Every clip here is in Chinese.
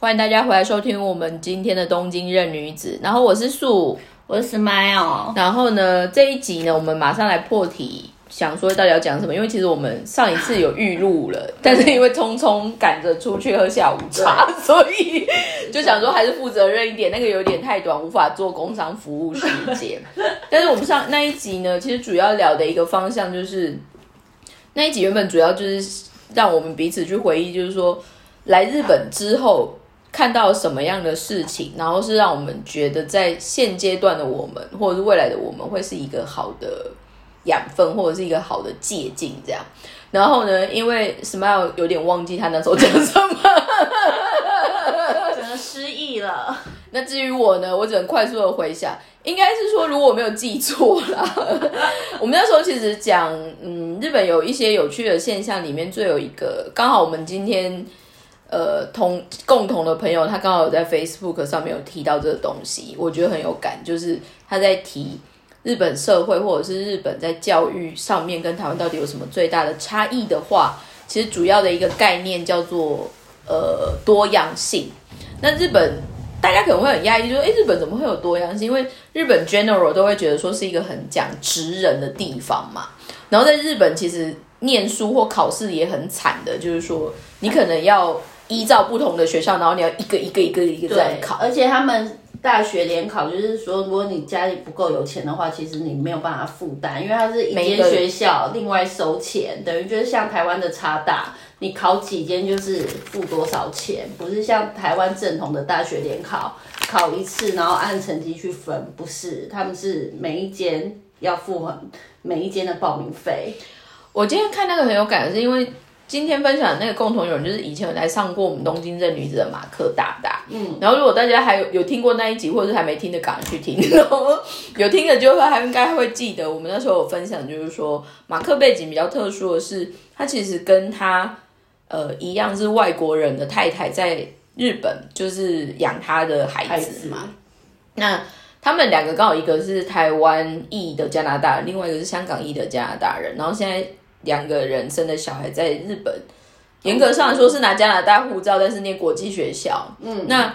欢迎大家回来收听我们今天的东京任女子。然后我是素，我是 Smile。然后呢，这一集呢，我们马上来破题，想说到底要讲什么？因为其实我们上一次有预录了，但是因为匆匆赶着出去喝下午茶，所以就想说还是负责任一点，那个有点太短，无法做工商服务时间。但是我们上那一集呢，其实主要聊的一个方向就是那一集原本主要就是让我们彼此去回忆，就是说来日本之后。看到什么样的事情，然后是让我们觉得在现阶段的我们，或者是未来的我们，会是一个好的养分，或者是一个好的借鉴，这样。然后呢，因为 Smile 有点忘记他那时候讲什么，整个失忆了。那至于我呢，我只能快速的回想，应该是说，如果我没有记错啦，我们那时候其实讲，嗯，日本有一些有趣的现象，里面最有一个，刚好我们今天。呃，同共同的朋友，他刚好有在 Facebook 上面有提到这个东西，我觉得很有感，就是他在提日本社会或者是日本在教育上面跟台湾到底有什么最大的差异的话，其实主要的一个概念叫做呃多样性。那日本大家可能会很压抑，就说哎，日本怎么会有多样性？因为日本 general 都会觉得说是一个很讲直人的地方嘛。然后在日本其实念书或考试也很惨的，就是说你可能要。依照不同的学校，然后你要一个一个一个一个在考，而且他们大学联考就是说，如果你家里不够有钱的话，其实你没有办法负担，因为它是一间学校另外收钱，等于就是像台湾的差大，你考几间就是付多少钱，不是像台湾正统的大学联考，考一次然后按成绩去分，不是，他们是每一间要付很每一间的报名费。我今天看那个很有感，是因为。今天分享的那个共同友人，就是以前有来上过我们东京这女子的马克大大。嗯，然后如果大家还有有听过那一集，或者是还没听的，赶快去听。有听的就会还应该会记得，我们那时候有分享，就是说马克背景比较特殊的是，他其实跟他呃一样是外国人的太太，在日本就是养他的孩子嘛。那他们两个刚好一个是台湾裔的加拿大人，另外一个是香港裔的加拿大人，然后现在。两个人生的小孩在日本，严格上来说是拿加拿大护照，但是念国际学校。嗯，那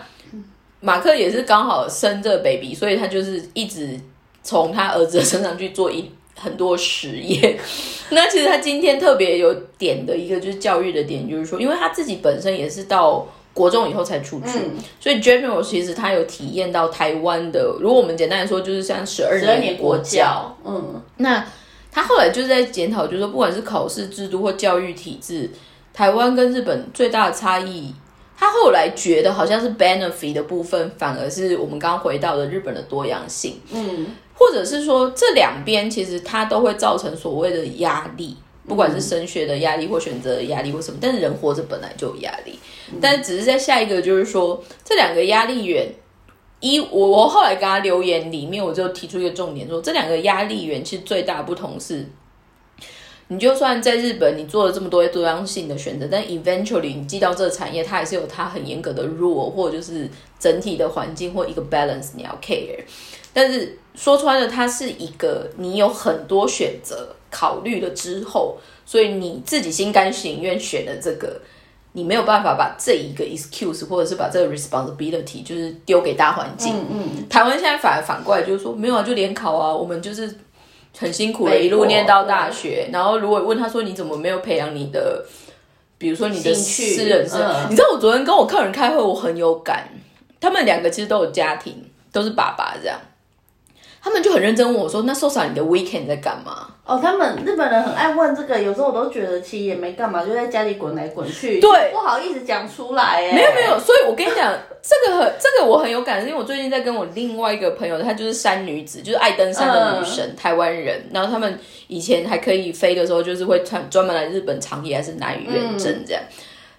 马克也是刚好生这 baby，所以他就是一直从他儿子的身上去做一很多实验。那其实他今天特别有点的一个就是教育的点，就是说，因为他自己本身也是到国中以后才出去，所以 general 其实他有体验到台湾的。如果我们简单来说，就是像十二年国教。嗯，那。他后来就在检讨，就是说，不管是考试制度或教育体制，台湾跟日本最大的差异，他后来觉得好像是 benefit 的部分，反而是我们刚刚回到的日本的多样性，嗯，或者是说这两边其实它都会造成所谓的压力，不管是升学的压力或选择的压力或什么，但是人活着本来就有压力，但只是在下一个就是说这两个压力源。一我我后来跟他留言里面，我就提出一个重点，说这两个压力源其实最大不同是，你就算在日本你做了这么多多样性的选择，但 eventually 你进到这个产业，它还是有它很严格的 rule 或就是整体的环境或一个 balance 你要 care。但是说穿了，它是一个你有很多选择考虑了之后，所以你自己心甘情愿选的这个。你没有办法把这一个 excuse 或者是把这个 responsibility 就是丢给大环境。嗯嗯。台湾现在反而反过来就是说，没有啊，就联考啊，我们就是很辛苦的一路念到大学。然后如果问他说你怎么没有培养你的，比如说你的私人生，你知道我昨天跟我客人开会，我很有感。他们两个其实都有家庭，都是爸爸这样。他们就很认真问我说：“那受伤你的 weekend 在干嘛？”哦，他们日本人很爱问这个，有时候我都觉得其实也没干嘛，就在家里滚来滚去。对，不好意思讲出来。没有没有，所以我跟你讲，这个很这个我很有感，因为我最近在跟我另外一个朋友，她就是山女子，就是爱登山的女神，台湾人。然后他们以前还可以飞的时候，就是会专专门来日本长野还是南屿远征这样。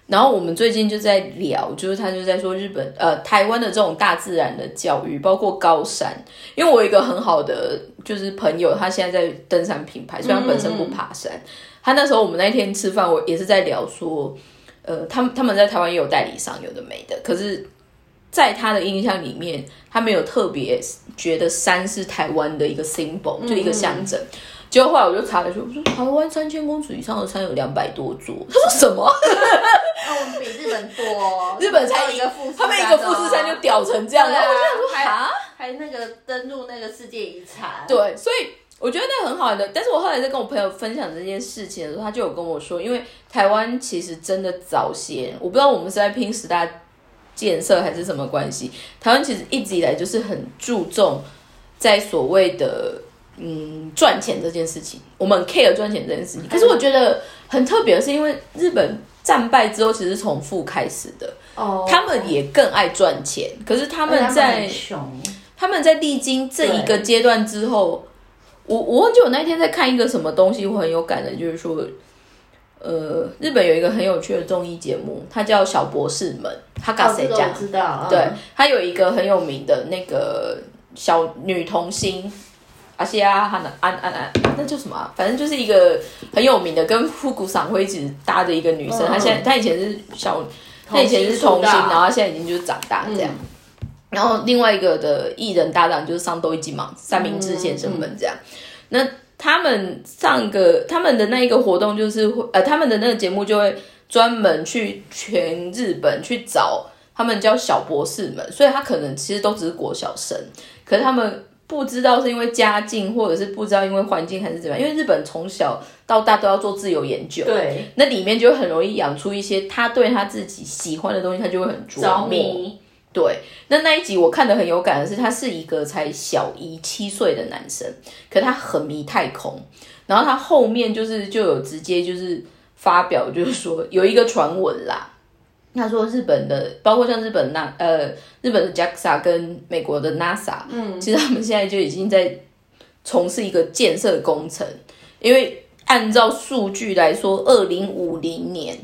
然后我们最近就在聊，就是他就在说日本呃台湾的这种大自然的教育，包括高山。因为我有一个很好的就是朋友，他现在在登山品牌，虽然本身不爬山。他那时候我们那天吃饭，我也是在聊说，呃，他们他们在台湾也有代理商，有的没的。可是，在他的印象里面，他没有特别觉得山是台湾的一个 symbol，就一个象征。结果后来我就查了一下，我说台湾三千公尺以上的山有两百多座。他 说什么？那我们比日本本多，日本才一个富士，他们一个富士山就屌成这样，然后我就想说啊，还那个登录那个世界遗产，对，所以我觉得那很好的。但是我后来在跟我朋友分享这件事情的时候，他就有跟我说，因为台湾其实真的早些，我不知道我们是在拼十大建设还是什么关系，台湾其实一直以来就是很注重在所谓的。嗯，赚钱这件事情，我们 care 赚钱这件事情。可是我觉得很特别的是，因为日本战败之后，其实从负开始的，哦，他们也更爱赚钱。可是他们在他们在历经这一个阶段之后，我我忘记我那天在看一个什么东西，我很有感的，就是说，呃，日本有一个很有趣的综艺节目，它叫《小博士们》，他搞谁讲？知道，对，他有一个很有名的那个小女童星。阿西亚哈娜安安安，那叫什么？反正就是一个很有名的，跟复古赏辉一起搭的一个女生。她现在她以前是小，她以前是童星，然后现在已经就是长大这样。然后另外一个的艺人搭档就是上都一季嘛，三明治先生们这样。那他们上个他们的那一个活动就是呃，他们的那个节目就会专门去全日本去找他们叫小博士们，所以他可能其实都只是国小生，可是他们。不知道是因为家境，或者是不知道因为环境还是怎么样，因为日本从小到大都要做自由研究，对，那里面就很容易养出一些他对他自己喜欢的东西，他就会很着迷。对，那那一集我看的很有感的是，他是一个才小一七岁的男生，可他很迷太空，然后他后面就是就有直接就是发表，就是说有一个传闻啦。他说：“日本的，包括像日本那呃，日本的 JAXA 跟美国的 NASA，嗯，其实他们现在就已经在从事一个建设工程，因为按照数据来说，二零五零年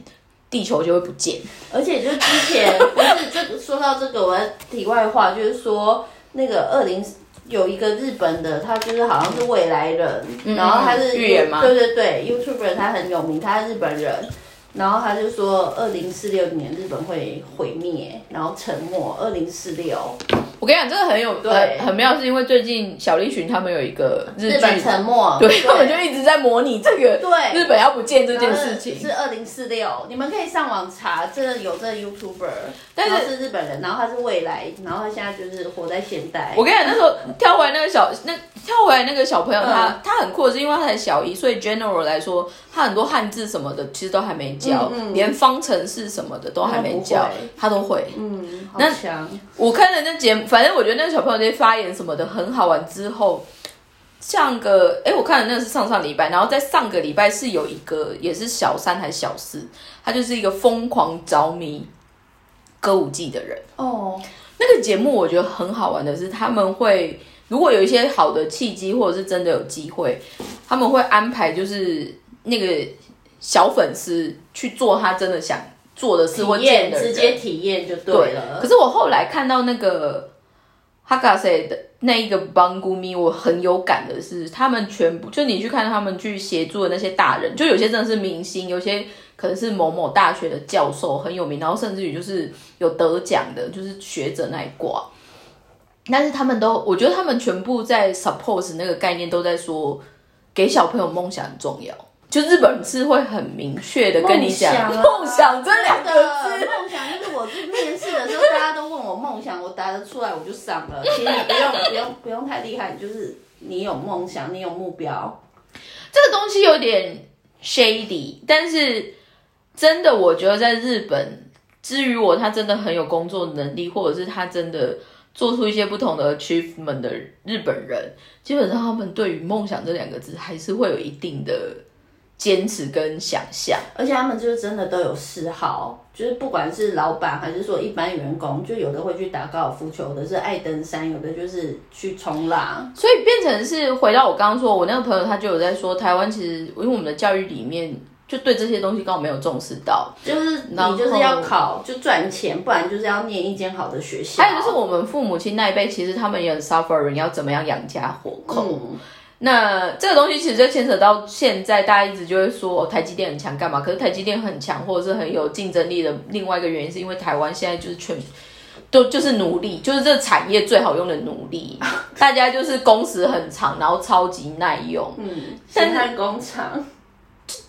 地球就会不见。而且就之前不是这个说到这个，我题外话就是说，那个二零有一个日本的，他就是好像是未来人，然后他是预言吗？对对对，YouTuber 他很有名，他是日本人。”然后他就说，二零四六年日本会毁灭，然后沉没。二零四六，我跟你讲，这个很有对很妙，是因为最近小栗旬他们有一个日本沉没，对他们就一直在模拟这个对日本要不见这件事情。是二零四六，你们可以上网查，真的有这个 YouTuber，但是是日本人，然后他是未来，然后他现在就是活在现代。我跟你讲，那时候跳回来那个小那跳回来那个小朋友，他他很酷，是因为他才小一，所以 general 来说，他很多汉字什么的其实都还没。教连方程式什么的都还没教，他都会。嗯，那。我看了那节目，反正我觉得那个小朋友那些发言什么的很好玩。之后像个，哎，我看的那个是上上礼拜，然后在上个礼拜是有一个也是小三还是小四，他就是一个疯狂着迷歌舞伎的人。哦，那个节目我觉得很好玩的是，他们会如果有一些好的契机，或者是真的有机会，他们会安排就是那个。小粉丝去做他真的想做的事或见的直接体验就对了。可是我后来看到那个哈卡塞的那一个邦古咪，我很有感的是，他们全部就你去看他们去协助的那些大人，就有些真的是明星，有些可能是某某大学的教授很有名，然后甚至于就是有得奖的，就是学者那一挂。但是他们都，我觉得他们全部在 suppose 那个概念，都在说给小朋友梦想很重要。就日本是会很明确的跟你讲梦想这两个字，梦想就是我去面试的时候，大家都问我梦想，我答得出来我就上了。其实你不用不用不用太厉害，就是你有梦想，你有目标。这个东西有点 shady，但是真的，我觉得在日本，至于我他真的很有工作能力，或者是他真的做出一些不同的 achievement 的日本人，基本上他们对于梦想这两个字还是会有一定的。坚持跟想象，而且他们就是真的都有嗜好，就是不管是老板还是说一般员工，就有的会去打高尔夫球，有的是爱登山，有的就是去冲浪，所以变成是回到我刚刚说，我那个朋友他就有在说，台湾其实因为我们的教育里面就对这些东西刚好没有重视到，就是你就是要考就赚钱，不然就是要念一间好的学校。还有就是我们父母亲那一辈，其实他们也很 suffering，要怎么样养家活口。那这个东西其实就牵扯到现在，大家一直就会说台积电很强，干嘛？可是台积电很强，或者是很有竞争力的另外一个原因，是因为台湾现在就是全都就是奴隶，就是这产业最好用的奴隶，大家就是工时很长，然后超级耐用。嗯，生产工厂，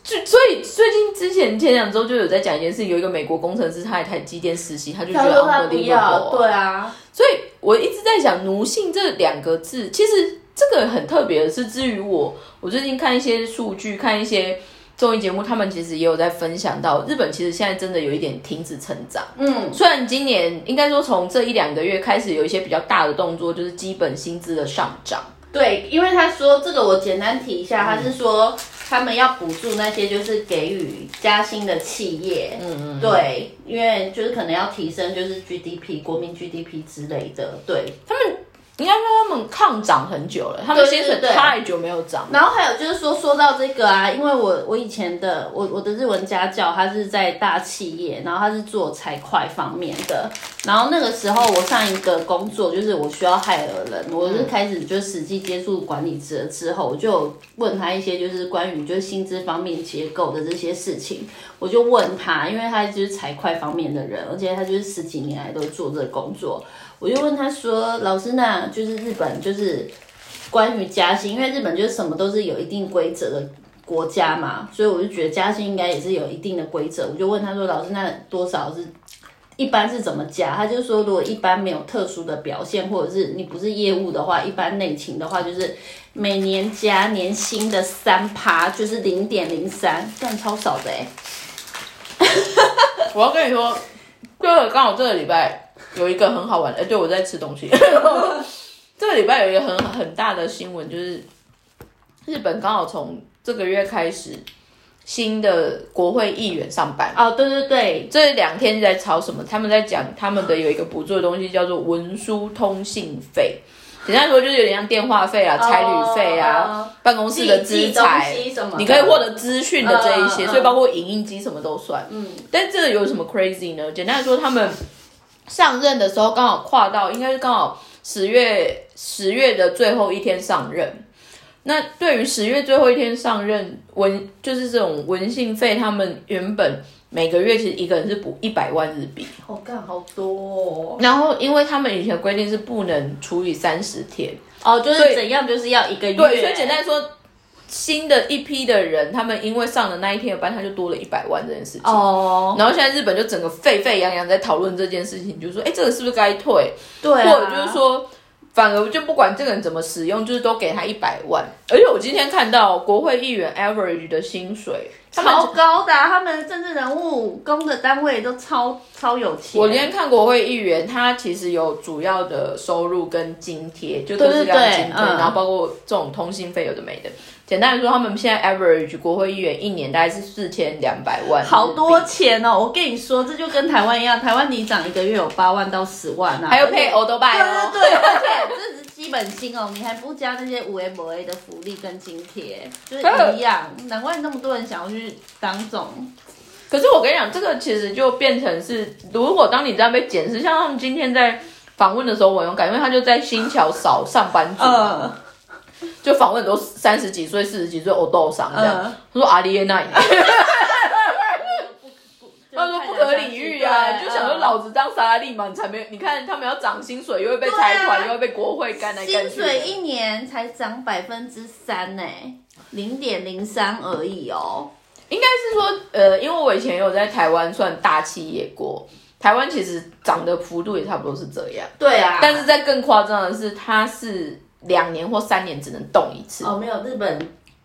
就所以最近之前前两周就有在讲一件事，有一个美国工程师他在台积电实习，他就觉得 unbelievable，对啊，所以我一直在想奴性这两个字，其实这个很特别的是，至于我，我最近看一些数据，看一些。综艺节目，他们其实也有在分享到，日本其实现在真的有一点停止成长。嗯，虽然今年应该说从这一两个月开始有一些比较大的动作，就是基本薪资的上涨。对，因为他说这个，我简单提一下，他是说他们要补助那些就是给予加薪的企业。嗯嗯。对，因为就是可能要提升就是 GDP 国民 GDP 之类的。对他们。应该说他们抗涨很久了，他们薪水太久没有涨。然后还有就是说，说到这个啊，因为我我以前的我我的日文家教，他是在大企业，然后他是做财会方面的。然后那个时候我上一个工作就是我需要害了人，我是开始就实际接触管理者之后，我就问他一些就是关于就是薪资方面结构的这些事情，我就问他，因为他就是财会方面的人，而且他就是十几年来都做这个工作。我就问他说：“老师，那就是日本就是关于加薪，因为日本就是什么都是有一定规则的国家嘛，所以我就觉得加薪应该也是有一定的规则。我就问他说：‘老师，那多少是一般是怎么加？’他就说：‘如果一般没有特殊的表现，或者是你不是业务的话，一般内勤的话，就是每年加年薪的三趴，就是零点零三，算超少的哎。’我要跟你说，这个刚好这个礼拜。”有一个很好玩的，哎，对我在吃东西。这个礼拜有一个很很大的新闻，就是日本刚好从这个月开始，新的国会议员上班。哦，对对对，这两天在吵什么？他们在讲他们的有一个补助的东西，叫做文书通信费。简单说就是有点像电话费啊、差旅费啊、办公室的资材，你可以获得资讯的这一些，所以包括影印机什么都算。嗯，但这个有什么 crazy 呢？简单来说，他们。上任的时候刚好跨到，应该是刚好十月十月的最后一天上任。那对于十月最后一天上任文，就是这种文信费，他们原本每个月其实一个人是补一百万日币，好干好多。哦然后因为他们以前规定是不能除以三十天，哦，就是怎样就是要一个月。对，所以简单说。新的一批的人，他们因为上了那一天的班，他就多了一百万这件事情。哦。然后现在日本就整个沸沸扬扬在讨论这件事情，就是说，哎，这个是不是该退？对。或者就是说，反而就不管这个人怎么使用，就是都给他一百万。而且我今天看到国会议员 average 的薪水超高的，他们政治人物公的单位都超超有钱。我今天看国会议员，他其实有主要的收入跟津贴，就各式各样津贴，然后包括这种通信费有的没的。简单来说，他们现在 average 国会议员一年大概是四千两百万，好多钱哦！我跟你说，这就跟台湾一样，台湾里长一个月有八万到十万啊，还有配欧多拜哦，对对对，而且这是基本薪哦，你还不加那些五 A 五 A 的福利跟津贴，就是一样。难怪那么多人想要去当总。可是我跟你讲，这个其实就变成是，如果当你这样被检视，像他们今天在访问的时候，我有感，因为他就在新桥扫上班族。就访问都三十几岁、四十几岁，我都上这样。他说阿丽耶那，他说不可理喻啊，就想说老子当萨拉利嘛，才没。你看他们要涨薪水，又会被财团，又会被国会干来干去。薪水一年才涨百分之三呢，零点零三而已哦。应该是说，呃，因为我以前有在台湾算大企业过，台湾其实涨的幅度也差不多是这样。对啊，但是在更夸张的是，它是。两年或三年只能动一次哦，没有日本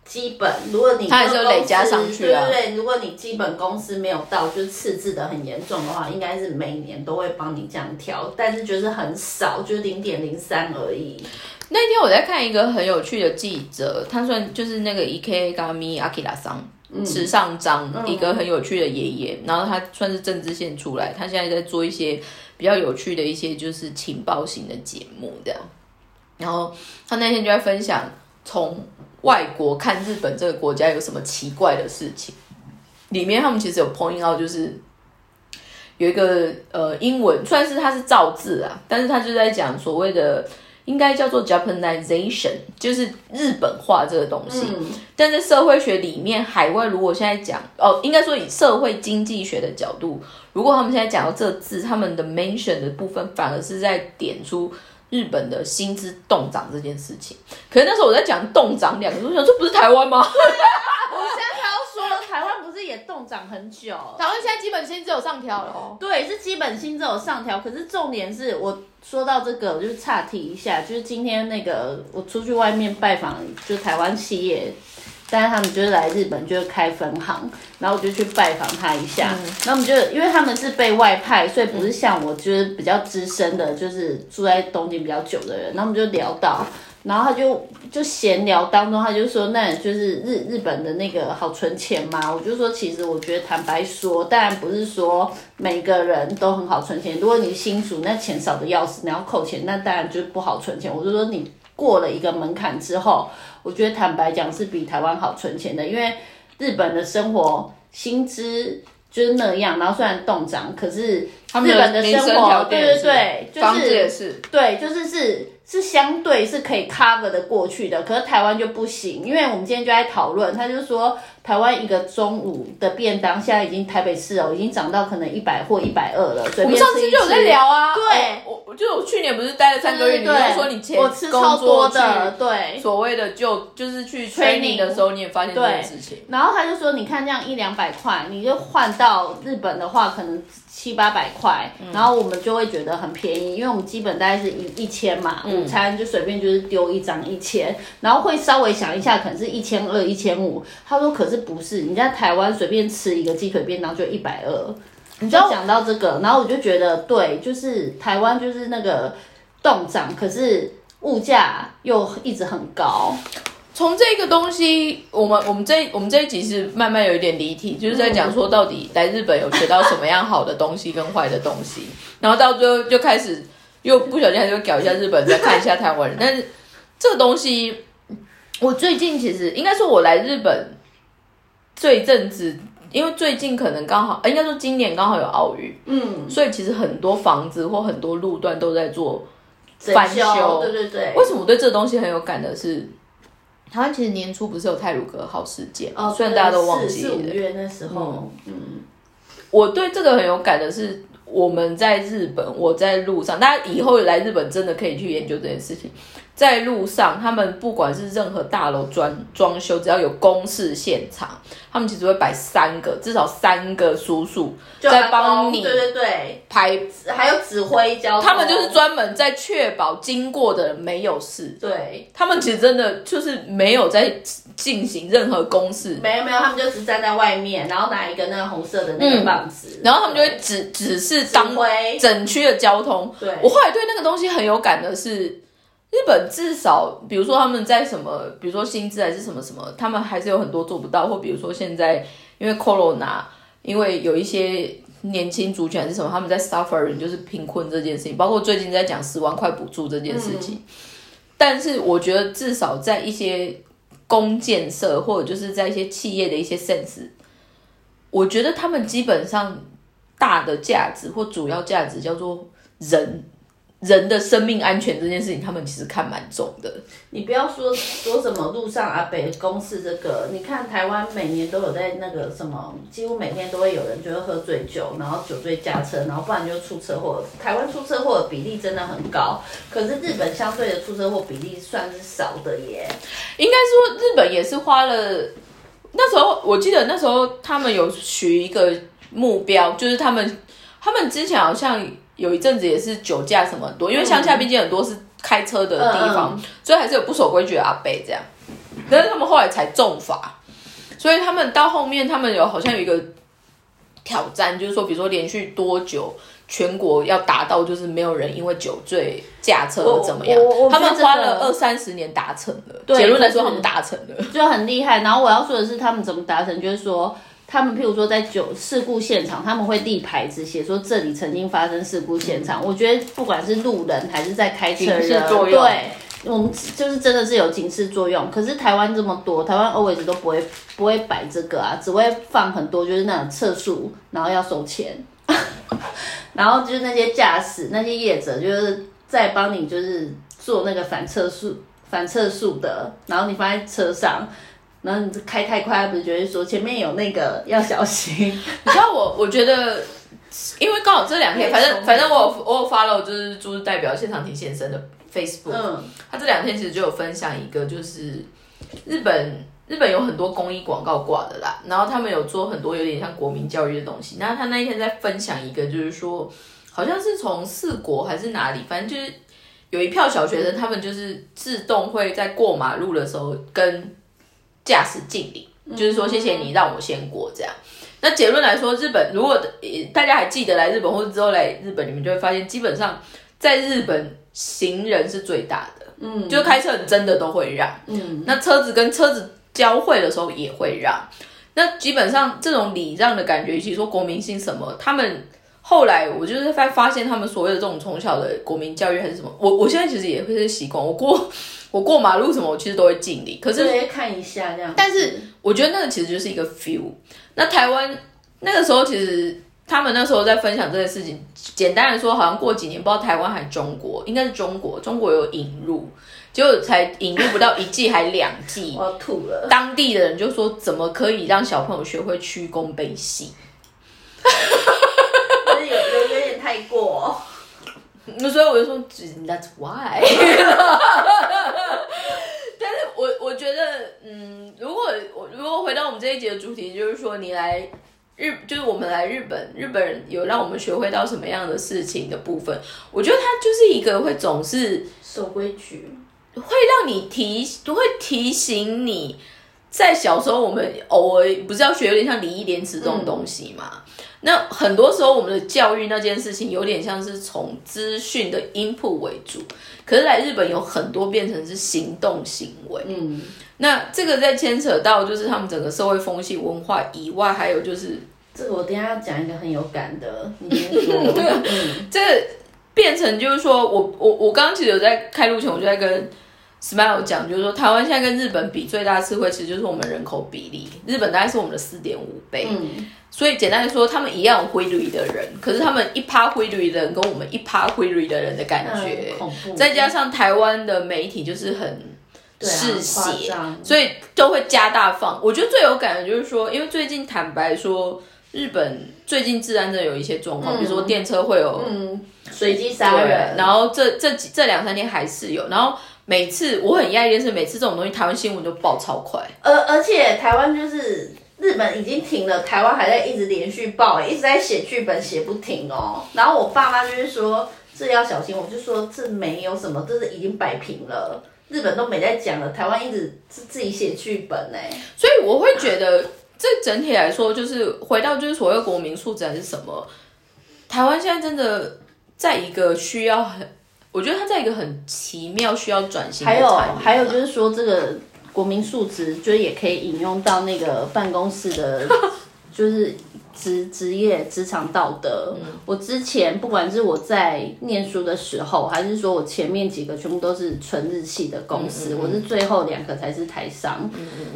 基本，如果你它还是有累加上去啊，对对对，如果你基本公司没有到，就是赤字的很严重的话，应该是每年都会帮你这样调，但是就是很少，就是零点零三而已。那天我在看一个很有趣的记者，他算就是那个 E K Gami Akira 桑，池上章，一个很有趣的爷爷，然后他算是政治线出来，他现在在做一些比较有趣的一些就是情报型的节目这样。然后他那天就在分享，从外国看日本这个国家有什么奇怪的事情。里面他们其实有 point out，就是有一个呃英文，算是它是造字啊，但是他就在讲所谓的应该叫做 Japanization，就是日本化这个东西。但在社会学里面，海外如果现在讲哦，应该说以社会经济学的角度，如果他们现在讲到这字，他们的 mention 的部分反而是在点出。日本的薪资动涨这件事情，可是那时候我在讲动涨两个字，我想说不是台湾吗？我现在要说台湾不是也冻涨很久？台湾现在基本薪资有上调了哦。对，是基本薪资有上调，可是重点是我说到这个，我就是岔题一下，就是今天那个我出去外面拜访，就是台湾企业。但是他们就是来日本，就是开分行，然后我就去拜访他一下。然后我们就因为他们是被外派，所以不是像我，就是比较资深的，就是住在东京比较久的人。然后我们就聊到，然后他就就闲聊当中，他就说，那就是日日本的那个好存钱吗？我就说，其实我觉得坦白说，当然不是说每个人都很好存钱。如果你新主那钱少的要死，你要扣钱，那当然就是不好存钱。我就说你。过了一个门槛之后，我觉得坦白讲是比台湾好存钱的，因为日本的生活薪资就是那样，然后虽然动涨，可是日本的生活，对对对，就是对，就是是。是相对是可以 cover 的过去的，可是台湾就不行，因为我们今天就在讨论，他就说台湾一个中午的便当现在已经台北市哦，已经涨到可能一百或一百二了。我们上次就有在聊啊，对，我我就我去年不是待了三个月，你就说你前我吃超多的，对，所谓的就就是去 training 的时候，你也发现这件事情。然后他就说，你看这样一两百块，你就换到日本的话，可能。七八百块，然后我们就会觉得很便宜，因为我们基本大概是一一千嘛，午餐就随便就是丢一张一千，然后会稍微想一下，可能是一千二、一千五。他说可是不是，你在台湾随便吃一个鸡腿便当就一百二。你就讲到这个，然后我就觉得对，就是台湾就是那个动涨，可是物价又一直很高。从这个东西，我们我们这我们这一集是慢慢有一点离题，就是在讲说到底来日本有学到什么样好的东西跟坏的东西，然后到最后就开始又不小心还是搞一下日本，再看一下台湾人。但是这个东西，我最近其实应该说，我来日本这一阵子，因为最近可能刚好，应该说今年刚好有奥运，嗯，所以其实很多房子或很多路段都在做翻修，对对对。为什么我对这东西很有感的是？台湾其实年初不是有泰鲁格号事件，哦虽然大家都忘记了。四五月那时候，嗯，我对这个很有感的是，我们在日本，我在路上，大家以后来日本真的可以去研究这件事情。在路上，他们不管是任何大楼装装修，只要有公示现场，他们其实会摆三个，至少三个叔叔在帮你，对对对，排还有指挥交通。他们就是专门在确保经过的人没有事。对，他们其实真的就是没有在进行任何公示，没有没有，他们就只站在外面，然后拿一个那个红色的那个棒子，然后他们就会指指示当整区的交通。对，我后来对那个东西很有感的是。日本至少，比如说他们在什么，比如说薪资还是什么什么，他们还是有很多做不到。或比如说现在，因为 corona，因为有一些年轻族群还是什么，他们在 suffering，就是贫困这件事情。包括最近在讲十万块补助这件事情。但是我觉得至少在一些公建设或者就是在一些企业的一些 sense，我觉得他们基本上大的价值或主要价值叫做人。人的生命安全这件事情，他们其实看蛮重的。你不要说说什么路上阿北公司这个，你看台湾每年都有在那个什么，几乎每天都会有人就会喝醉酒，然后酒醉驾车，然后不然就出车祸。台湾出车祸的比例真的很高，可是日本相对的出车祸比例算是少的耶。应该说日本也是花了，那时候我记得那时候他们有取一个目标，就是他们他们之前好像。有一阵子也是酒驾什么很多，因为乡下毕竟很多是开车的地方，所以还是有不守规矩的阿伯这样。但是他们后来才重罚，所以他们到后面他们有好像有一个挑战，就是说，比如说连续多久全国要达到，就是没有人因为酒醉驾车或怎么样。他们花了二三十年达成了，结论来说他们达成了，就很厉害。然后我要说的是，他们怎么达成，就是说。他们譬如说在酒事故现场，他们会立牌子写说这里曾经发生事故现场。我觉得不管是路人还是在开车人，对，我们就是真的是有警示作用。可是台湾这么多，台湾 always 都不会不会摆这个啊，只会放很多就是那种测速，然后要收钱，然后就是那些驾驶那些业者就是在帮你就是做那个反测速反测速的，然后你放在车上。然后你开太快，不是觉得说前面有那个要小心？你知道我，我觉得，因为刚好这两天，反正反正我我有发了，就是就是代表现场庭先生的 Facebook，嗯，他这两天其实就有分享一个，就是日本日本有很多公益广告挂的啦，然后他们有做很多有点像国民教育的东西。那他那一天在分享一个，就是说好像是从四国还是哪里，反正就是有一票小学生，他们就是自动会在过马路的时候跟驾驶敬礼，就是说谢谢你让我先过这样。那结论来说，日本如果大家还记得来日本或者之后来日本，你们就会发现，基本上在日本行人是最大的，嗯，就开车真的都会让，嗯，那车子跟车子交汇的时候也会让，那基本上这种礼让的感觉，其实说国民性什么，他们后来我就是发发现他们所谓的这种从小的国民教育还是什么，我我现在其实也会是习惯，我过我过马路什么，我其实都会敬礼，可是看一下这样，但是我觉得那个其实就是一个 feel。那台湾那个时候，其实他们那时候在分享这件事情。简单的说，好像过几年，不知道台湾还是中国，应该是中国，中国有引入，结果才引入不到一季，还两季，我要吐了。当地的人就说，怎么可以让小朋友学会屈躬背膝？有有有点太过。那所以我就说，That's why。但是我我觉得，嗯，如果我如果回到我们这一节的主题，就是说你来日，就是我们来日本，日本人有让我们学会到什么样的事情的部分，我觉得他就是一个会总是守规矩，会让你提，会提醒你，在小时候我们偶尔不是要学有点像礼义廉耻这种东西嘛。那很多时候，我们的教育那件事情有点像是从资讯的 input 为主，可是来日本有很多变成是行动行为。嗯，那这个在牵扯到就是他们整个社会风气文化以外，还有就是这个我等下要讲一个很有感的，你先说。这变成就是说我我我刚刚其实有在开录前，我就在跟 Smile 讲，就是说台湾现在跟日本比最大的智慧，其实就是我们人口比例，日本大概是我们的四点五倍。嗯。所以简单来说，他们一样灰绿的人，可是他们一趴灰绿的人跟我们一趴灰绿的人的感觉，再加上台湾的媒体就是很嗜血，所以都会加大放。我觉得最有感的就是说，因为最近坦白说，日本最近治安真的有一些状况，比如说电车会有嗯随机杀人，然后这这这两三天还是有，然后每次我很讶异的是，每次这种东西台湾新闻都爆超快，而而且台湾就是。日本已经停了，台湾还在一直连续报，一直在写剧本写不停哦。然后我爸妈就是说这要小心，我就说这没有什么，这是已经摆平了。日本都没在讲了，台湾一直是自己写剧本呢。所以我会觉得这整体来说，就是回到就是所谓国民素质还是什么，台湾现在真的在一个需要很，我觉得它在一个很奇妙需要转型。还有还有就是说这个。国民素质，就是也可以引用到那个办公室的，就是职职业职场道德。我之前不管是我在念书的时候，还是说我前面几个全部都是纯日系的公司，我是最后两个才是台商。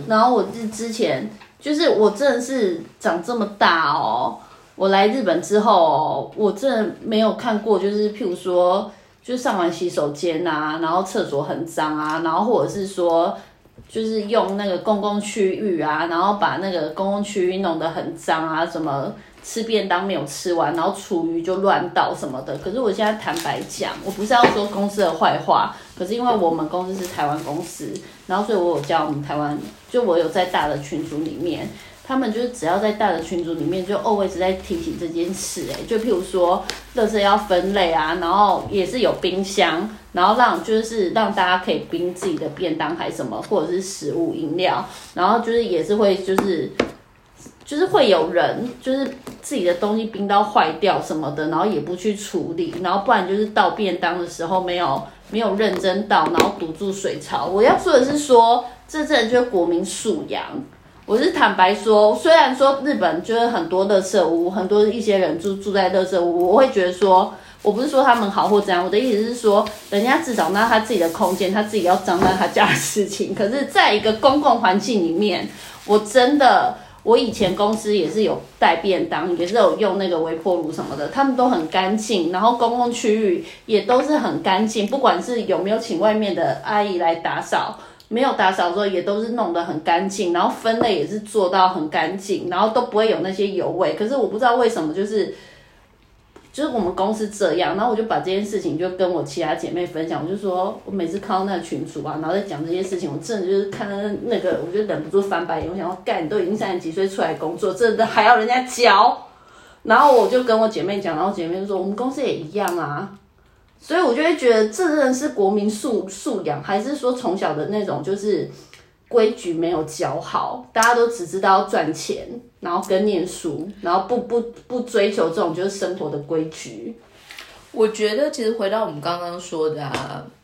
然后我是之前，就是我真的是长这么大哦，我来日本之后，我真的没有看过，就是譬如说，就上完洗手间啊，然后厕所很脏啊，然后或者是说。就是用那个公共区域啊，然后把那个公共区域弄得很脏啊，什么吃便当没有吃完，然后厨余就乱倒什么的。可是我现在坦白讲，我不是要说公司的坏话，可是因为我们公司是台湾公司，然后所以我有叫我们台湾，就我有在大的群组里面。他们就是只要在大的群组里面，就 always 在提醒这件事，哎，就譬如说，垃圾要分类啊，然后也是有冰箱，然后让就是让大家可以冰自己的便当还是什么，或者是食物饮料，然后就是也是会就是就是会有人就是自己的东西冰到坏掉什么的，然后也不去处理，然后不然就是倒便当的时候没有没有认真倒，然后堵住水槽。我要说的是说，这真的就是国民素养。我是坦白说，虽然说日本就是很多乐色屋，很多一些人住住在乐色屋，我会觉得说，我不是说他们好或怎样，我的意思是说，人家至少那他自己的空间，他自己要脏那他家的事情。可是，在一个公共环境里面，我真的，我以前公司也是有带便当，也是有用那个微波炉什么的，他们都很干净，然后公共区域也都是很干净，不管是有没有请外面的阿姨来打扫。没有打扫的时候，也都是弄得很干净，然后分类也是做到很干净，然后都不会有那些油味。可是我不知道为什么，就是就是我们公司这样，然后我就把这件事情就跟我其他姐妹分享，我就说我每次看到那个群主啊，然后在讲这件事情，我真的就是看到那个，我就忍不住翻白眼，我想要干，你都已经三十几岁出来工作，真的还要人家教，然后我就跟我姐妹讲，然后姐妹就说我们公司也一样啊，所以我就会觉得这真的是国民素素养，还是说从小的那种就是规矩没有教好，大家都只知道赚钱。然后跟念书，然后不不不追求这种就是生活的规矩。我觉得其实回到我们刚刚说的，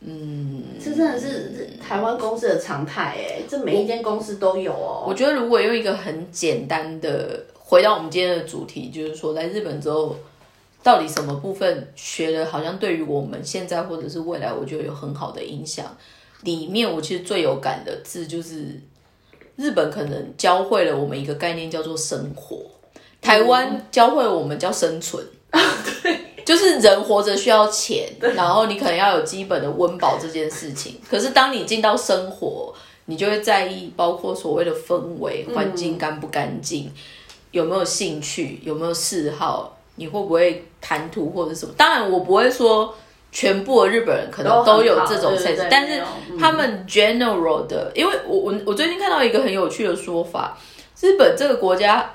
嗯，这真的是台湾公司的常态哎，这每一间公司都有哦。我觉得如果用一个很简单的回到我们今天的主题，就是说在日本之后，到底什么部分学了，好像对于我们现在或者是未来，我觉得有很好的影响。里面我其实最有感的字就是。日本可能教会了我们一个概念叫做生活，台湾教会我们叫生存，对，就是人活着需要钱，然后你可能要有基本的温饱这件事情。可是当你进到生活，你就会在意包括所谓的氛围、环境干不干净，有没有兴趣，有没有嗜好，你会不会谈吐或者什么？当然，我不会说。全部的日本人可能都有这种 sense，但是他们 general 的，因为我我我最近看到一个很有趣的说法，日本这个国家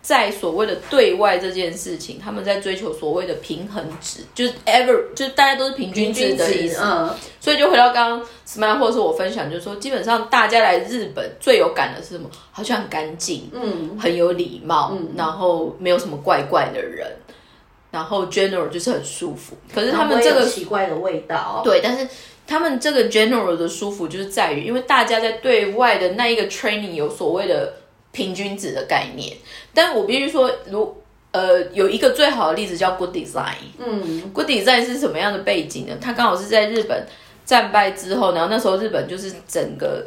在所谓的对外这件事情，他们在追求所谓的平衡值，就是 ever 就是大家都是平均值的意思。嗯，所以就回到刚刚 smile 或者是我分享，就是说基本上大家来日本最有感的是什么？好像很干净，嗯，很有礼貌，然后没有什么怪怪的人。然后 general 就是很舒服，可是他们这个奇怪的味道，对，但是他们这个 general 的舒服就是在于，因为大家在对外的那一个 training 有所谓的平均值的概念，但我必须说，如呃有一个最好的例子叫 good design，嗯，good design 是什么样的背景呢？它刚好是在日本战败之后，然后那时候日本就是整个。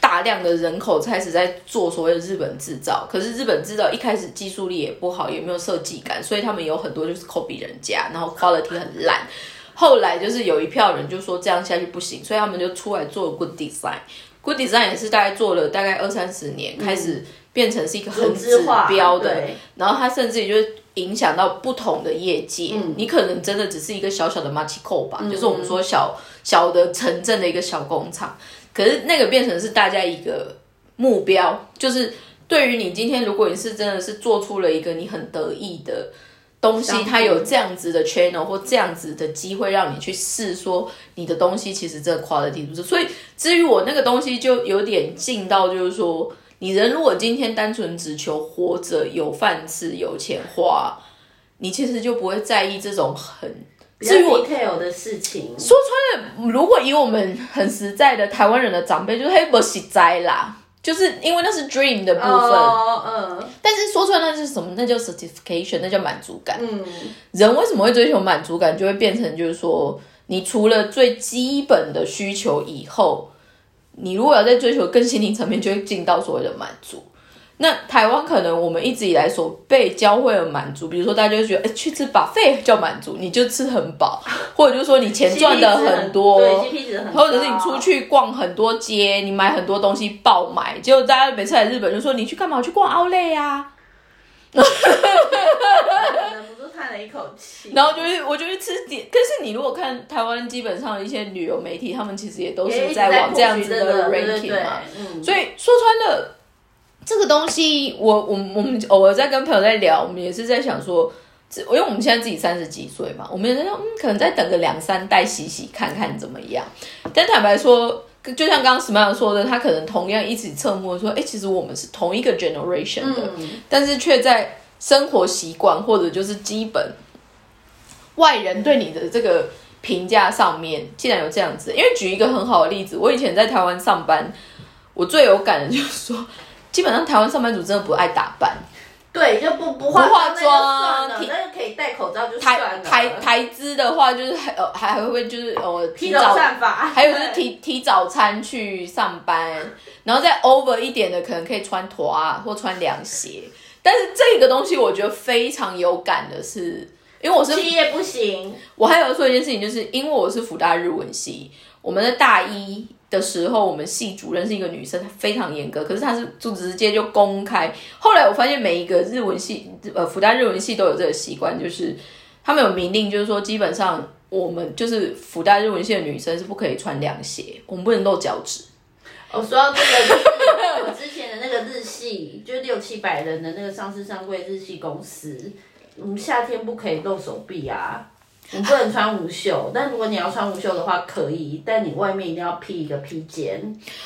大量的人口开始在做所谓的日本制造，可是日本制造一开始技术力也不好，也没有设计感，所以他们有很多就是 copy 人家，然后 quality 很烂。后来就是有一票人就说这样下去不行，所以他们就出来做 good design。good design 也是大概做了大概二三十年，开始变成是一个很指标的，然后它甚至也就是影响到不同的业界。你可能真的只是一个小小的 m a c h i c o 吧，就是我们说小小的城镇的一个小工厂。可是那个变成是大家一个目标，就是对于你今天，如果你是真的是做出了一个你很得意的东西，它有这样子的 channel 或这样子的机会让你去试，说你的东西其实这 quality 不是。所以至于我那个东西，就有点近到就是说，你人如果今天单纯只求活着、有饭吃、有钱花，你其实就不会在意这种很。至于 detail 的事情，说穿了，如果以我们很实在的台湾人的长辈，就是黑不喜灾啦，就是因为那是 dream 的部分。嗯，但是说出来那是什么？那叫 certification，那叫满足感。嗯，人为什么会追求满足感？就会变成就是说，你除了最基本的需求以后，你如果要在追求更心灵层面，就会进到所谓的满足。那台湾可能我们一直以来所被教会的满足，比如说大家就觉得，哎，去吃把费叫满足，你就吃很饱，或者就是说你钱赚的很多对，或者是你出去逛很多街，你买很多东西爆买，结果大家每次来日本就说你去干嘛？我去逛奥莱呀，忍不住叹了一口气。然后就是我就去吃点，可是你如果看台湾基本上一些旅游媒体，他们其实也都是在往这样子的 ranking 嘛，所以说穿了。这个东西，我我我们偶尔在跟朋友在聊，我们也是在想说，因为我们现在自己三十几岁嘛，我们也在说，嗯，可能再等个两三代洗洗看看怎么样。但坦白说，就像刚刚 Smile 说的，他可能同样一直侧目说，哎，其实我们是同一个 generation 的，但是却在生活习惯或者就是基本外人对你的这个评价上面，竟然有这样子。因为举一个很好的例子，我以前在台湾上班，我最有感的就是说。基本上台湾上班族真的不爱打扮，对，就不不化妆，那就可以戴口罩就算了。台台资的话，就是还呃还还会就是呃提早散发，还有就是提提早餐去上班，然后再 over 一点的可能可以穿拖啊或穿凉鞋。但是这个东西我觉得非常有感的是，因为我是企业不行。我还有说一件事情，就是因为我是福大日文系，我们的大一。的时候，我们系主任是一个女生，她非常严格，可是她是就直接就公开。后来我发现每一个日文系，呃，复旦日文系都有这个习惯，就是他们有明令，就是说基本上我们就是福大日文系的女生是不可以穿凉鞋，我们不能露脚趾。我说到这个，我之前的那个日系，就六七百人的那个上市上柜日系公司，我们夏天不可以露手臂啊，你不能穿无袖。但如果你要穿无袖的话，可以，但你外面一定要披一个披肩。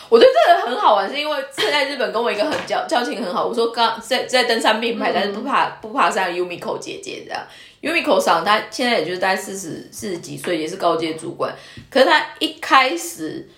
我觉得这个很好玩，是因为现在日本跟我一个很交交情很好。我说刚在在登山并排，但是不怕不怕上 Umiko 姐姐这样。Umiko 上她现在也就是大概四十四十几岁，也是高阶主管。可是她一开始。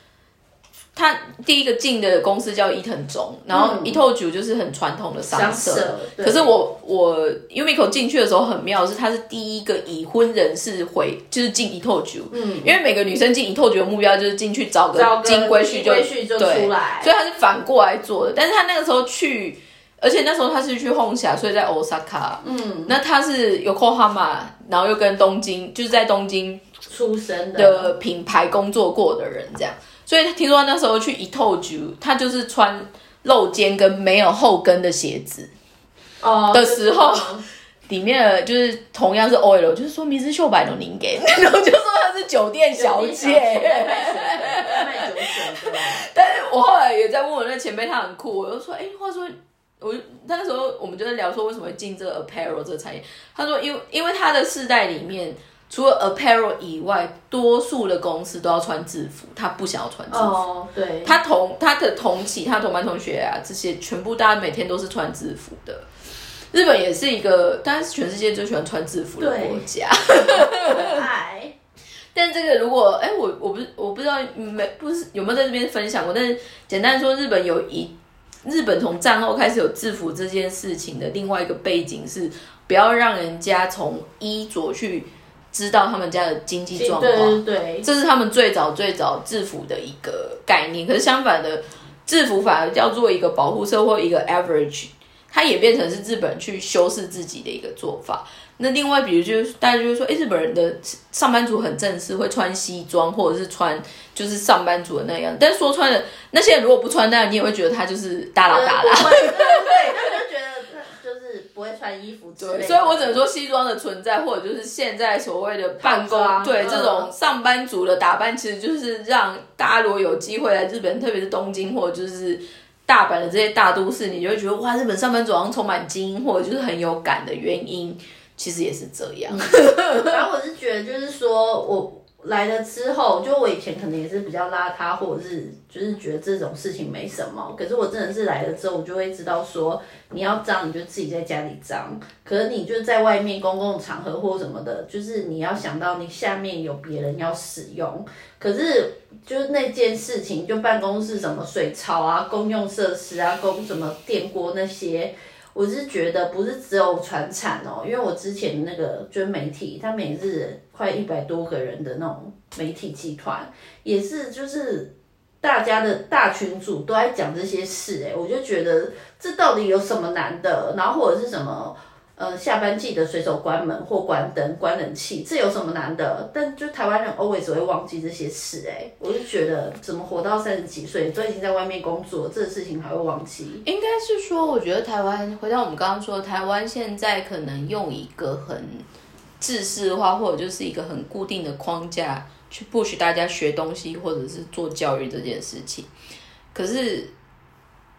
他第一个进的公司叫伊藤忠，然后伊藤久就是很传统的商社。可是我我 Umiko 进去的时候很妙，是他是第一个已婚人士回，就是进伊藤久。嗯，因为每个女生进伊藤久的目标就是进去找个金龟婿就对，所以他是反过来做的。但是他那个时候去，而且那时候他是去红霞，所以在 Osaka。嗯，那他是 Yokohama，然后又跟东京，就是在东京出生的品牌工作过的人，这样。所以听说那时候去一透局，他就是穿露肩跟没有后跟的鞋子哦的时候，里面就是同样是 oil，就是说名字秀白龙您给，然后就说她是酒店小姐，卖酒水但是我后来也在问我那前辈，他很酷，我就说，哎，话说我那时候我们就在聊说为什么会进这个 apparel 这个产业，他说因为因为他的世代里面。除了 apparel 以外，多数的公司都要穿制服，他不想要穿制服。哦，对。他同他的同期，他同班同学啊，这些全部大家每天都是穿制服的。日本也是一个，当然是全世界最喜欢穿制服的国家。爱。但这个如果，哎，我我不我不知道没不是有没有在这边分享过，但是简单说，日本有一日本从战后开始有制服这件事情的另外一个背景是，不要让人家从衣着去。知道他们家的经济状况，对，这是他们最早最早制服的一个概念。可是相反的，制服反而叫做一个保护色或一个 average，它也变成是日本去修饰自己的一个做法。那另外，比如就是大家就会说，哎，日本人的上班族很正式，会穿西装或者是穿就是上班族的那样。但说穿了，那些人如果不穿那样，你也会觉得他就是大拉大拉。不会穿衣服，对，所以我只能说西装的存在，或者就是现在所谓的办公，对这种上班族的打扮，其实就是让大家如果有机会来日本，特别是东京或者就是大阪的这些大都市，你就会觉得哇，日本上班族好像充满精英，或者就是很有感的原因，其实也是这样。然后我是觉得，就是说我。来了之后，就我以前可能也是比较邋遢，或者是就是觉得这种事情没什么。可是我真的是来了之后，我就会知道说，你要脏你就自己在家里脏，可是你就在外面公共场合或什么的，就是你要想到你下面有别人要使用。可是就是那件事情，就办公室什么水槽啊、公用设施啊、公什么电锅那些。我是觉得不是只有传产哦，因为我之前那个就是媒体，它每日快一百多个人的那种媒体集团，也是就是大家的大群主都在讲这些事，诶，我就觉得这到底有什么难的？然后或者是什么？呃，下班记得随手关门或关灯、关冷气，这有什么难的？但就台湾人 always 会忘记这些事，哎，我就觉得怎么活到三十几岁都已经在外面工作，这个事情还会忘记？应该是说，我觉得台湾回到我们刚刚说，台湾现在可能用一个很制式化或者就是一个很固定的框架去 push 大家学东西或者是做教育这件事情，可是。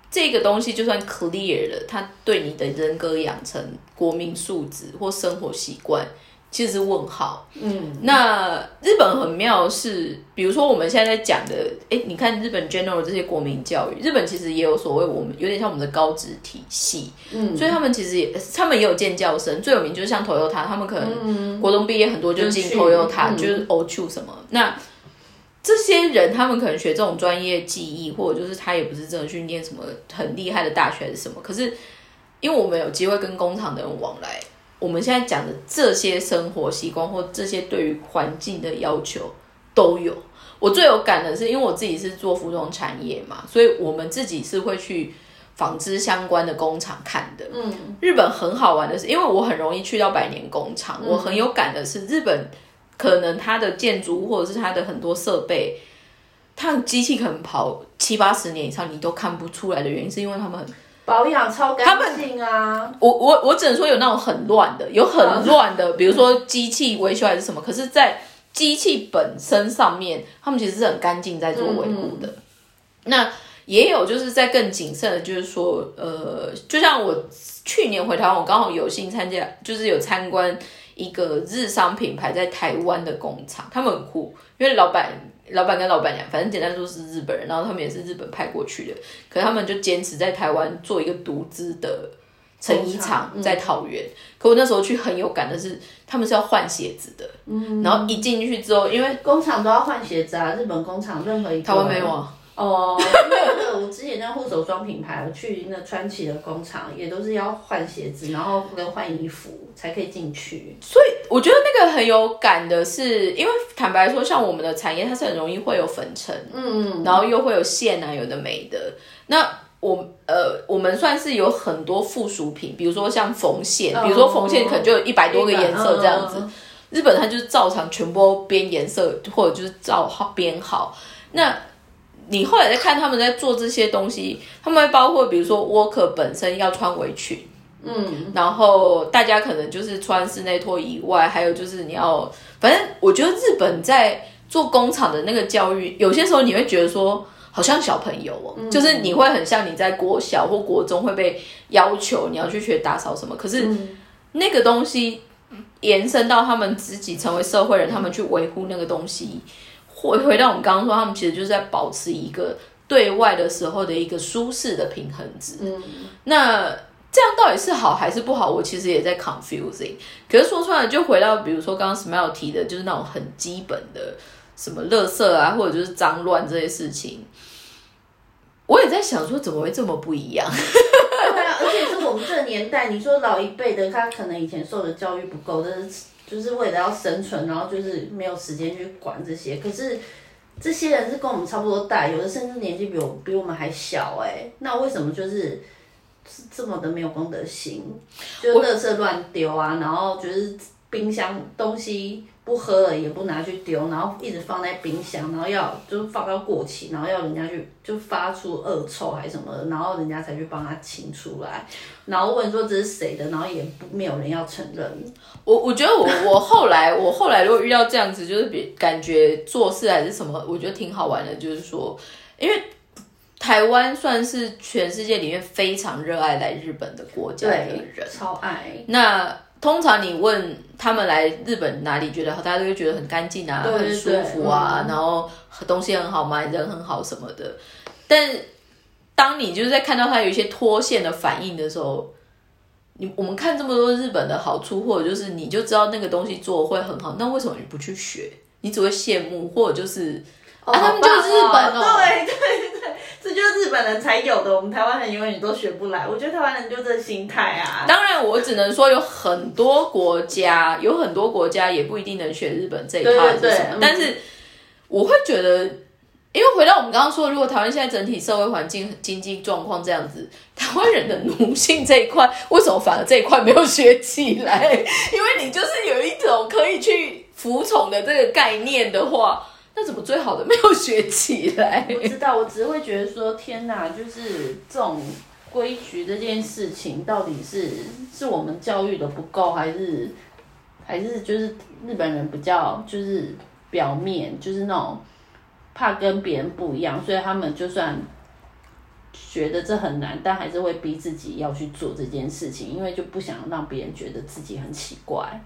这个东西就算 clear 了，它对你的人格养成、国民素质或生活习惯，其实是问号。嗯，那日本很妙是，比如说我们现在在讲的，哎，你看日本 general 这些国民教育，日本其实也有所谓，我们有点像我们的高职体系。嗯，所以他们其实也，他们也有建教生，最有名就是像 Toyota，他们可能国中毕业很多就进 Toyota，就是 O two 什么那。这些人，他们可能学这种专业技艺，或者就是他也不是真的去念什么很厉害的大学还是什么。可是，因为我们有机会跟工厂的人往来，我们现在讲的这些生活习惯或这些对于环境的要求都有。我最有感的是，因为我自己是做服装产业嘛，所以我们自己是会去纺织相关的工厂看的。嗯，日本很好玩的是，因为我很容易去到百年工厂，我很有感的是日本。可能它的建筑或者是它的很多设备，它的机器可能跑七八十年以上，你都看不出来的原因，是因为他们保养超干净啊！我我我只能说有那种很乱的，有很乱的，比如说机器维修还是什么。可是，在机器本身上面，他们其实是很干净在做维护的。那也有就是在更谨慎的，就是说，呃，就像我去年回台湾，我刚好有幸参加，就是有参观一个日商品牌在台湾的工厂，他们很酷，因为老板、老板跟老板娘，反正简单说是日本人，然后他们也是日本派过去的，可他们就坚持在台湾做一个独资的成衣厂，在桃园。可我那时候去很有感的是，他们是要换鞋子的，嗯，然后一进去之后，因为工厂都要换鞋子啊，日本工厂任何一台湾没有啊。哦，我之前那护手霜品牌，我去那川崎的工厂也都是要换鞋子，然后跟换衣服才可以进去。所以我觉得那个很有感的是，因为坦白说，像我们的产业，它是很容易会有粉尘，嗯，然后又会有线啊，有的没的。那我呃，我们算是有很多附属品，比如说像缝线，比如说缝线可能就有一百多个颜色这样子。日本它就是照常全部编颜色，或者就是照好编好。那你后来在看他们在做这些东西，他们会包括比如说 worker 本身要穿围裙，嗯，然后大家可能就是穿室内拖以外，还有就是你要，反正我觉得日本在做工厂的那个教育，有些时候你会觉得说好像小朋友哦，就是你会很像你在国小或国中会被要求你要去学打扫什么，可是那个东西延伸到他们自己成为社会人，他们去维护那个东西。回回到我们刚刚说，他们其实就是在保持一个对外的时候的一个舒适的平衡值。嗯，那这样到底是好还是不好？我其实也在 confusing。可是说出来就回到，比如说刚刚 Smile 提的，就是那种很基本的什么垃圾啊，或者就是脏乱这些事情，我也在想说，怎么会这么不一样？对啊，而且是我们这个年代，你说老一辈的，他可能以前受的教育不够，但是。就是为了要生存，然后就是没有时间去管这些。可是这些人是跟我们差不多大，有的甚至年纪比我比我们还小哎。那为什么就是这么的没有公德心？就垃圾乱丢啊，然后就是冰箱东西。不喝了也不拿去丢，然后一直放在冰箱，然后要就是放到过期，然后要人家去就发出恶臭还是什么的，然后人家才去帮他清出来，然后问说这是谁的，然后也不没有人要承认。我我觉得我我后来我后来如果遇到这样子，就是比感觉做事还是什么，我觉得挺好玩的，就是说，因为台湾算是全世界里面非常热爱来日本的国家的人，超爱那。通常你问他们来日本哪里觉得好，大家都会觉得很干净啊，很舒服啊，然后东西很好买，人很好什么的。但当你就是在看到他有一些脱线的反应的时候，你我们看这么多日本的好处，或者就是你就知道那个东西做会很好，那为什么你不去学？你只会羡慕，或者就是啊，他们就是日本哦，对对。这就是日本人才有的，我们台湾人永远都学不来。我觉得台湾人就这心态啊。当然，我只能说有很多国家，有很多国家也不一定能学日本这一套是什么。但是我会觉得，因为回到我们刚刚说，如果台湾现在整体社会环境、经济状况这样子，台湾人的奴性这一块，为什么反而这一块没有学起来？因为你就是有一种可以去服从的这个概念的话。那怎么最好的没有学起来？不知道，我只会觉得说，天哪，就是这种规矩这件事情，到底是是我们教育的不够，还是还是就是日本人比较就是表面就是那种怕跟别人不一样，所以他们就算觉得这很难，但还是会逼自己要去做这件事情，因为就不想让别人觉得自己很奇怪。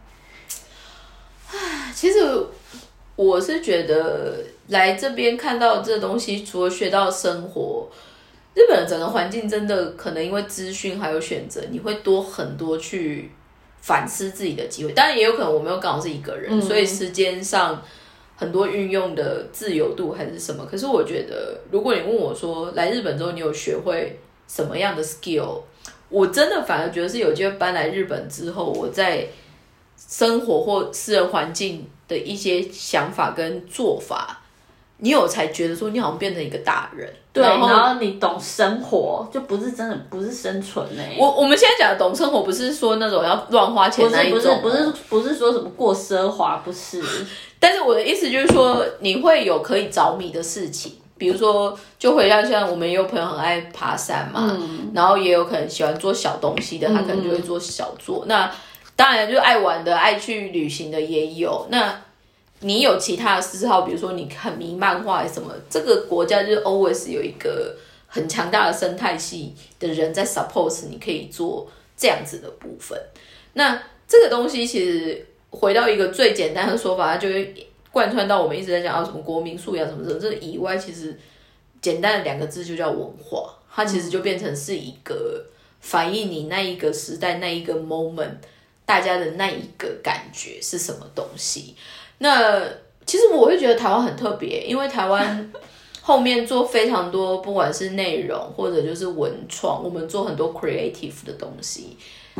唉，其实。我是觉得来这边看到这东西，除了学到生活，日本的整个环境真的可能因为资讯还有选择，你会多很多去反思自己的机会。当然也有可能我没有刚好是一个人，所以时间上很多运用的自由度还是什么。可是我觉得，如果你问我说来日本之后你有学会什么样的 skill，我真的反而觉得是有机会搬来日本之后，我在生活或私人环境。的一些想法跟做法，你有才觉得说你好像变成一个大人，对，然后你懂生活，就不是真的不是生存嘞。我我们现在讲的懂生活，不是说那种要乱花钱那一种，不是不是不是说什么过奢华，不是。但是我的意思就是说，你会有可以着迷的事情。比如说，就回到像我们也有朋友很爱爬山嘛，然后也有可能喜欢做小东西的，他可能就会做小做。那当然就是爱玩的、爱去旅行的也有。那你有其他的嗜好，比如说你很迷漫画什么，这个国家就是 always 有一个很强大的生态系的人在 support 你可以做这样子的部分。那这个东西其实回到一个最简单的说法，它就会。贯穿到我们一直在讲啊什么国民素养什么什么这以外，其实简单的两个字就叫文化，它其实就变成是一个反映你那一个时代那一个 moment 大家的那一个感觉是什么东西。那其实我会觉得台湾很特别，因为台湾 后面做非常多，不管是内容或者就是文创，我们做很多 creative 的东西，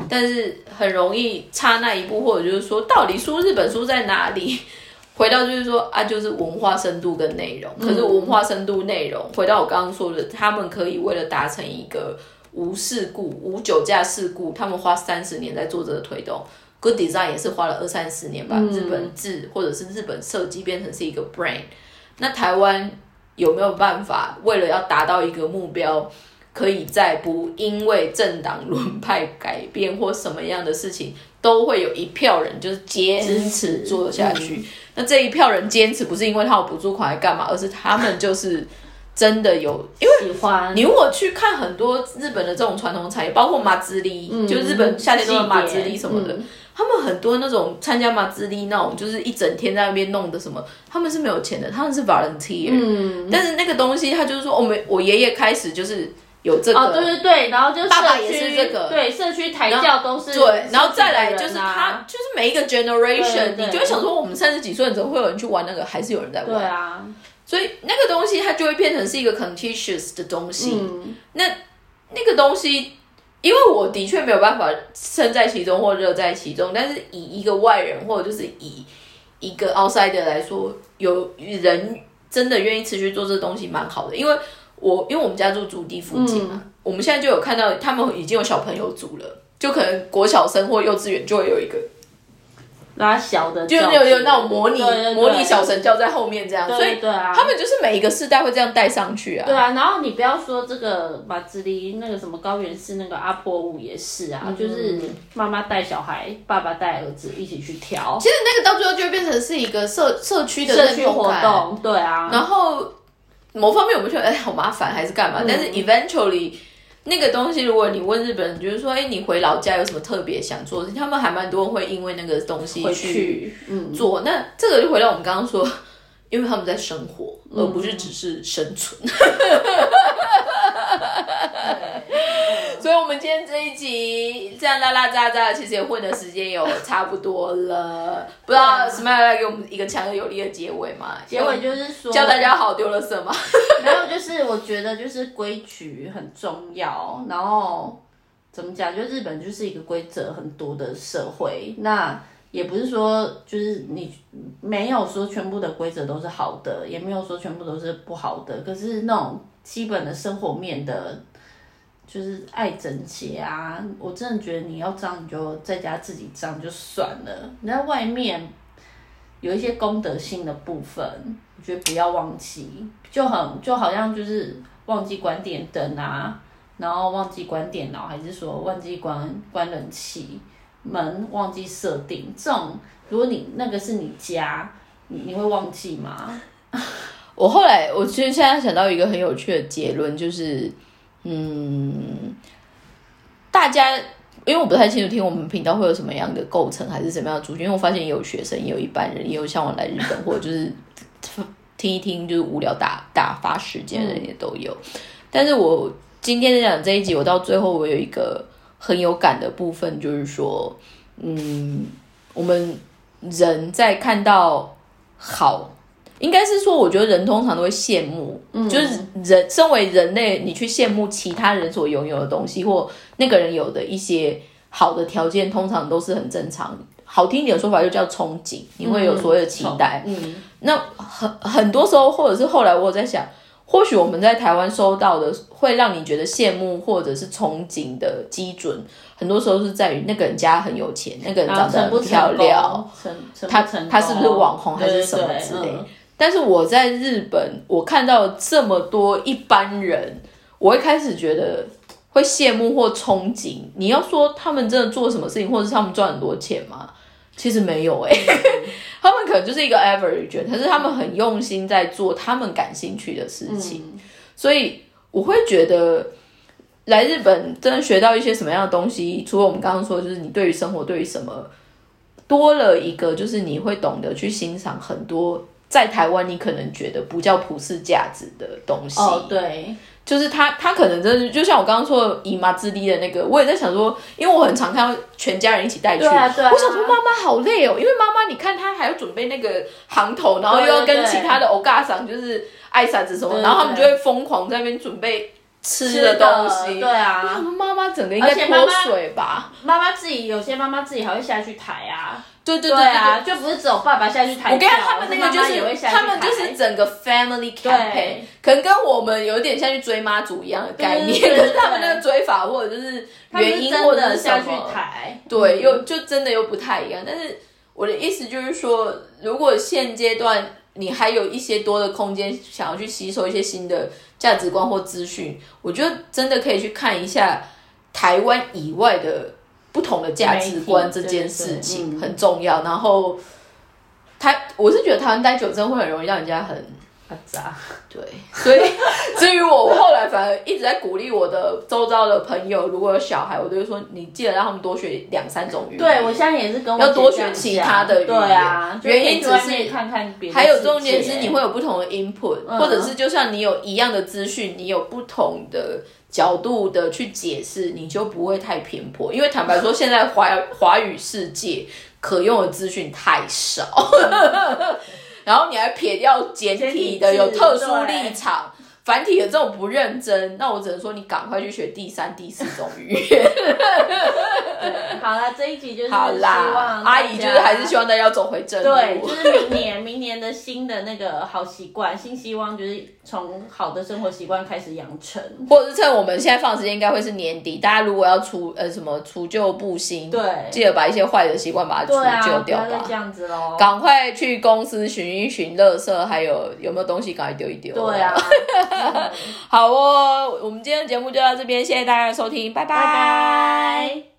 但是很容易差那一步，或者就是说到底书日本书在哪里？回到就是说啊，就是文化深度跟内容。可是文化深度内容，回到我刚刚说的，他们可以为了达成一个无事故、无酒驾事故，他们花三十年在做这个推动。Good design 也是花了二三十年把日本制或者是日本设计变成是一个 brand。那台湾有没有办法为了要达到一个目标？可以在不因为政党轮派改变或什么样的事情，都会有一票人就是坚持做下去。那这一票人坚持不是因为他有补助款来干嘛，而是他们就是真的有因为喜欢。你如果去看很多日本的这种传统产业，包括马自力，就日本夏天都有马自力什么的，他们很多那种参加马自力那种，就是一整天在那边弄的什么，他们是没有钱的，他们是 volunteer。嗯，但是那个东西，他就是说，我们我爷爷开始就是。有这个哦，对对对，然后就爸爸也是这个，对社区抬轿都是对，然后再来就是他就是每一个 generation，你就会想说我们三十几岁怎么会有人去玩那个，还是有人在玩，对啊，所以那个东西它就会变成是一个 contentious 的东西，那那个东西，因为我的确没有办法身在其中或热在其中，但是以一个外人或者就是以一个 outsider 来说，有人真的愿意持续做这东西蛮好的，因为。我因为我们家住竹地附近嘛，我们现在就有看到他们已经有小朋友组了，就可能国小生或幼稚园就会有一个拉小的，就有有那种模拟模拟小神教在后面这样，所以对啊他们就是每一个世代会这样带上去啊。对啊，然后你不要说这个马自力那个什么高原寺那个阿婆舞也是啊，就是妈妈带小孩，爸爸带儿子一起去跳。其实那个到最后就会变成是一个社社区的社区活动，对啊，然后。某方面我们觉得哎好麻烦还是干嘛？但是 eventually 那个东西，如果你问日本人，就是说哎你回老家有什么特别想做的事，他们还蛮多会因为那个东西去做。那这个就回到我们刚刚说，因为他们在生活，而不是只是生存。所以，我们今天这一集这样拉拉杂杂，其实也混的时间有差不多了。不知道什么来给我们一个强而有力的结尾嘛？结尾就是说，教大家好丢了什么？没有，就是我觉得就是规矩很重要。然后怎么讲？就日本就是一个规则很多的社会。那也不是说就是你没有说全部的规则都是好的，也没有说全部都是不好的。可是那种基本的生活面的。就是爱整洁啊！我真的觉得你要脏，你就在家自己脏就算了。你在外面有一些功德性的部分，我觉得不要忘记，就很就好像就是忘记关电灯啊，然后忘记关电脑，还是说忘记关关冷气门，忘记设定这种。如果你那个是你家，你你会忘记吗？我后来，我其实现在想到一个很有趣的结论，就是。嗯，大家因为我不太清楚听我们频道会有什么样的构成，还是什么样的族群，因为我发现也有学生，也有一般人，也有向往来日本或者就是听一听就是无聊打打发时间的人也都有。但是我今天讲这一集，我到最后我有一个很有感的部分，就是说，嗯，我们人在看到好。应该是说，我觉得人通常都会羡慕，就是人身为人类，你去羡慕其他人所拥有的东西，或那个人有的一些好的条件，通常都是很正常。好听一点的说法，就叫憧憬，你会有所谓的期待。嗯，那很很多时候，或者是后来我在想，或许我们在台湾收到的，会让你觉得羡慕或者是憧憬的基准，很多时候是在于那个人家很有钱，那个人长得很漂亮，他他是不是网红还是什么之类。但是我在日本，我看到这么多一般人，我一开始觉得会羡慕或憧憬。你要说他们真的做什么事情，或者是他们赚很多钱吗？其实没有哎，他们可能就是一个 average，可是他们很用心在做他们感兴趣的事情，所以我会觉得来日本真的学到一些什么样的东西。除了我们刚刚说，就是你对于生活，对于什么多了一个，就是你会懂得去欣赏很多。在台湾，你可能觉得不叫普世价值的东西，哦，对，就是他，他可能真的就像我刚刚说姨妈之地的那个，我也在想说，因为我很常看到全家人一起带去，我想说妈妈好累哦，因为妈妈你看她还要准备那个行头，然后又要跟其他的欧嘎桑就是爱嫂子什么，然后他们就会疯狂在那边准备吃的东西，对啊，妈妈整个应该脱水吧，妈妈自己有些妈妈自己还会下去抬啊。对对对啊，就不是只有爸爸下去抬。我跟他们那个就是，他们就是整个 family campaign，可能跟我们有点像去追妈祖一样的概念，可是他们那个追法或者就是原因或者下去抬，对，又就真的又不太一样。但是我的意思就是说，如果现阶段你还有一些多的空间，想要去吸收一些新的价值观或资讯，我觉得真的可以去看一下台湾以外的。不同的价值观这件事情很重要，然后台我是觉得台湾待久真会很容易让人家很杂，对，所以至于我，我后来反而一直在鼓励我的周遭的朋友，如果有小孩，我就会说你记得让他们多学两三种语言。对我现在也是跟我要多学其他的语言，对啊，原因只是看看别还有重点是你会有不同的 input，或者是就像你有一样的资讯，你有不同的。角度的去解释，你就不会太偏颇。因为坦白说，现在华华语世界可用的资讯太少，然后你还撇掉简体的有特殊立场。繁体的这种不认真，那我只能说你赶快去学第三、第四种语言。好了，这一集就是希望阿姨就是还是希望大家要走回正路。对，就是明年，明年的新的那个好习惯，新希望就是从好的生活习惯开始养成，或者是趁我们现在放时间，应该会是年底。大家如果要除呃什么除旧布新，对，记得把一些坏的习惯把它除旧掉吧。这样子喽，赶快去公司寻一寻垃圾，还有有没有东西赶快丢一丢。对啊。好哦，我们今天的节目就到这边，谢谢大家的收听，拜拜。